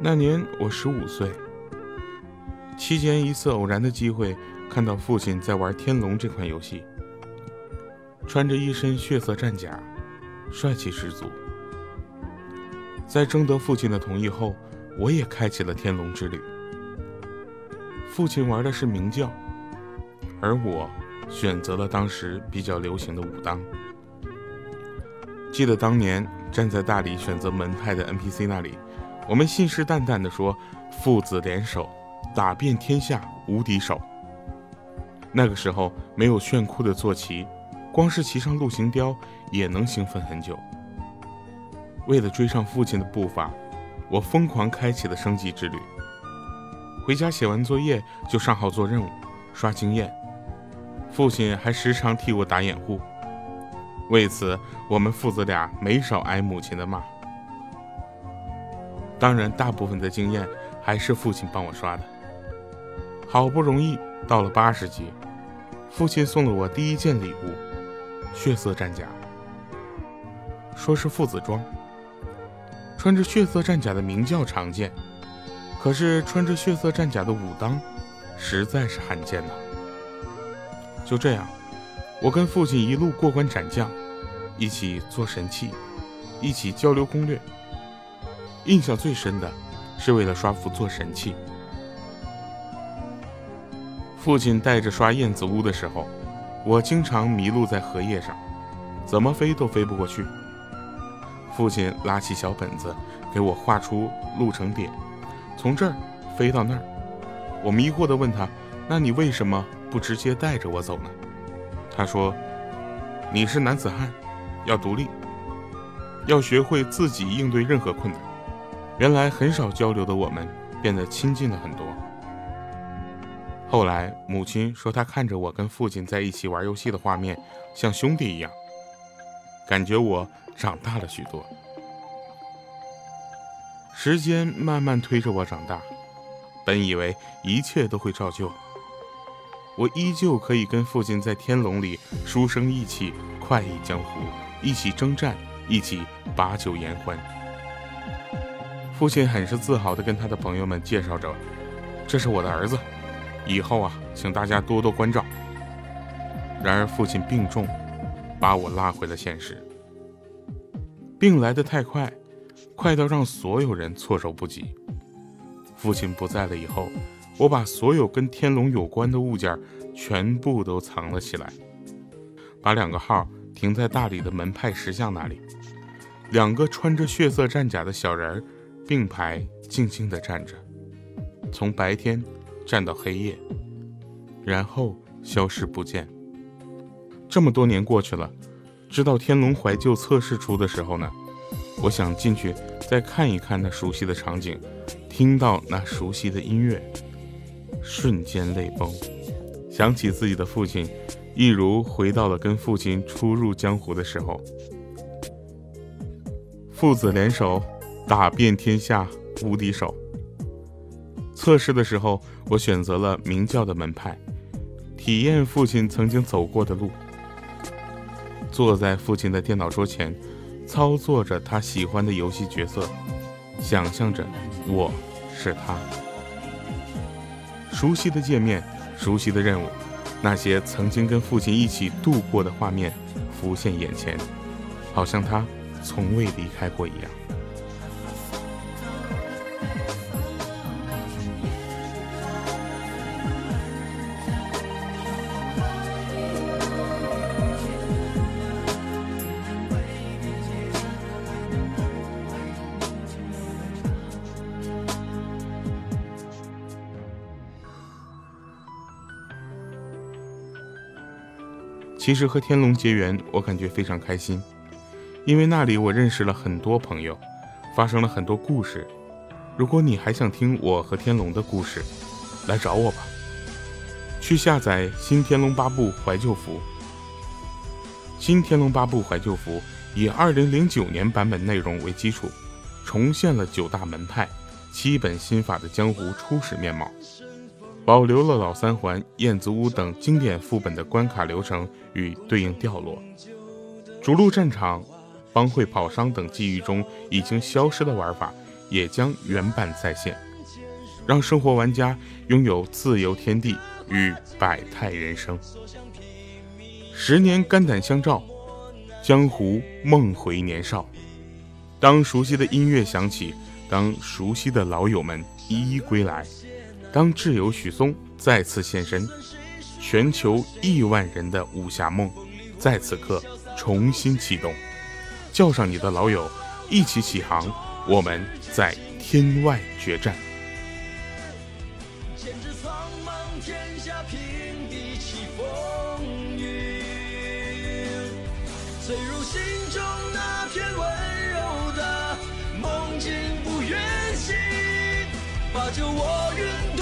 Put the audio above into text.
那年我十五岁，期间一次偶然的机会，看到父亲在玩《天龙》这款游戏，穿着一身血色战甲，帅气十足。在征得父亲的同意后，我也开启了天龙之旅。父亲玩的是明教，而我选择了当时比较流行的武当。记得当年站在大理选择门派的 NPC 那里。我们信誓旦旦地说：“父子联手，打遍天下无敌手。”那个时候没有炫酷的坐骑，光是骑上陆行雕也能兴奋很久。为了追上父亲的步伐，我疯狂开启了升级之旅。回家写完作业就上号做任务，刷经验。父亲还时常替我打掩护，为此我们父子俩没少挨母亲的骂。当然，大部分的经验还是父亲帮我刷的。好不容易到了八十级，父亲送了我第一件礼物——血色战甲，说是父子装。穿着血色战甲的明教常见，可是穿着血色战甲的武当，实在是罕见呐。就这样，我跟父亲一路过关斩将，一起做神器，一起交流攻略。印象最深的，是为了刷符做神器。父亲带着刷燕子屋的时候，我经常迷路在荷叶上，怎么飞都飞不过去。父亲拉起小本子，给我画出路程点，从这儿飞到那儿。我迷惑地问他：“那你为什么不直接带着我走呢？”他说：“你是男子汉，要独立，要学会自己应对任何困难。”原来很少交流的我们变得亲近了很多。后来母亲说，她看着我跟父亲在一起玩游戏的画面，像兄弟一样，感觉我长大了许多。时间慢慢推着我长大，本以为一切都会照旧，我依旧可以跟父亲在天龙里书生意气，快意江湖，一起征战，一起把酒言欢。父亲很是自豪地跟他的朋友们介绍着：“这是我的儿子，以后啊，请大家多多关照。”然而父亲病重，把我拉回了现实。病来得太快，快到让所有人措手不及。父亲不在了以后，我把所有跟天龙有关的物件全部都藏了起来，把两个号停在大理的门派石像那里，两个穿着血色战甲的小人儿。并排静静地站着，从白天站到黑夜，然后消失不见。这么多年过去了，直到《天龙怀旧》测试出的时候呢，我想进去再看一看那熟悉的场景，听到那熟悉的音乐，瞬间泪崩，想起自己的父亲，一如回到了跟父亲初入江湖的时候，父子联手。打遍天下无敌手。测试的时候，我选择了明教的门派，体验父亲曾经走过的路。坐在父亲的电脑桌前，操作着他喜欢的游戏角色，想象着我是他。熟悉的界面，熟悉的任务，那些曾经跟父亲一起度过的画面浮现眼前，好像他从未离开过一样。其实和天龙结缘，我感觉非常开心，因为那里我认识了很多朋友，发生了很多故事。如果你还想听我和天龙的故事，来找我吧。去下载《新天龙八部怀旧服》。《新天龙八部怀旧服》以2009年版本内容为基础，重现了九大门派、七本心法的江湖初始面貌。保留了老三环、燕子屋等经典副本的关卡流程与对应掉落，逐鹿战场、帮会跑商等记忆中已经消失的玩法，也将原版再现，让生活玩家拥有自由天地与百态人生。十年肝胆相照，江湖梦回年少。当熟悉的音乐响起，当熟悉的老友们一一归来，当挚友许嵩再次现身，全球亿万人的武侠梦在此刻重新启动。叫上你的老友，一起起航，我们在天外决战。坠入心中那片温柔的梦境，不愿醒，把酒我愿。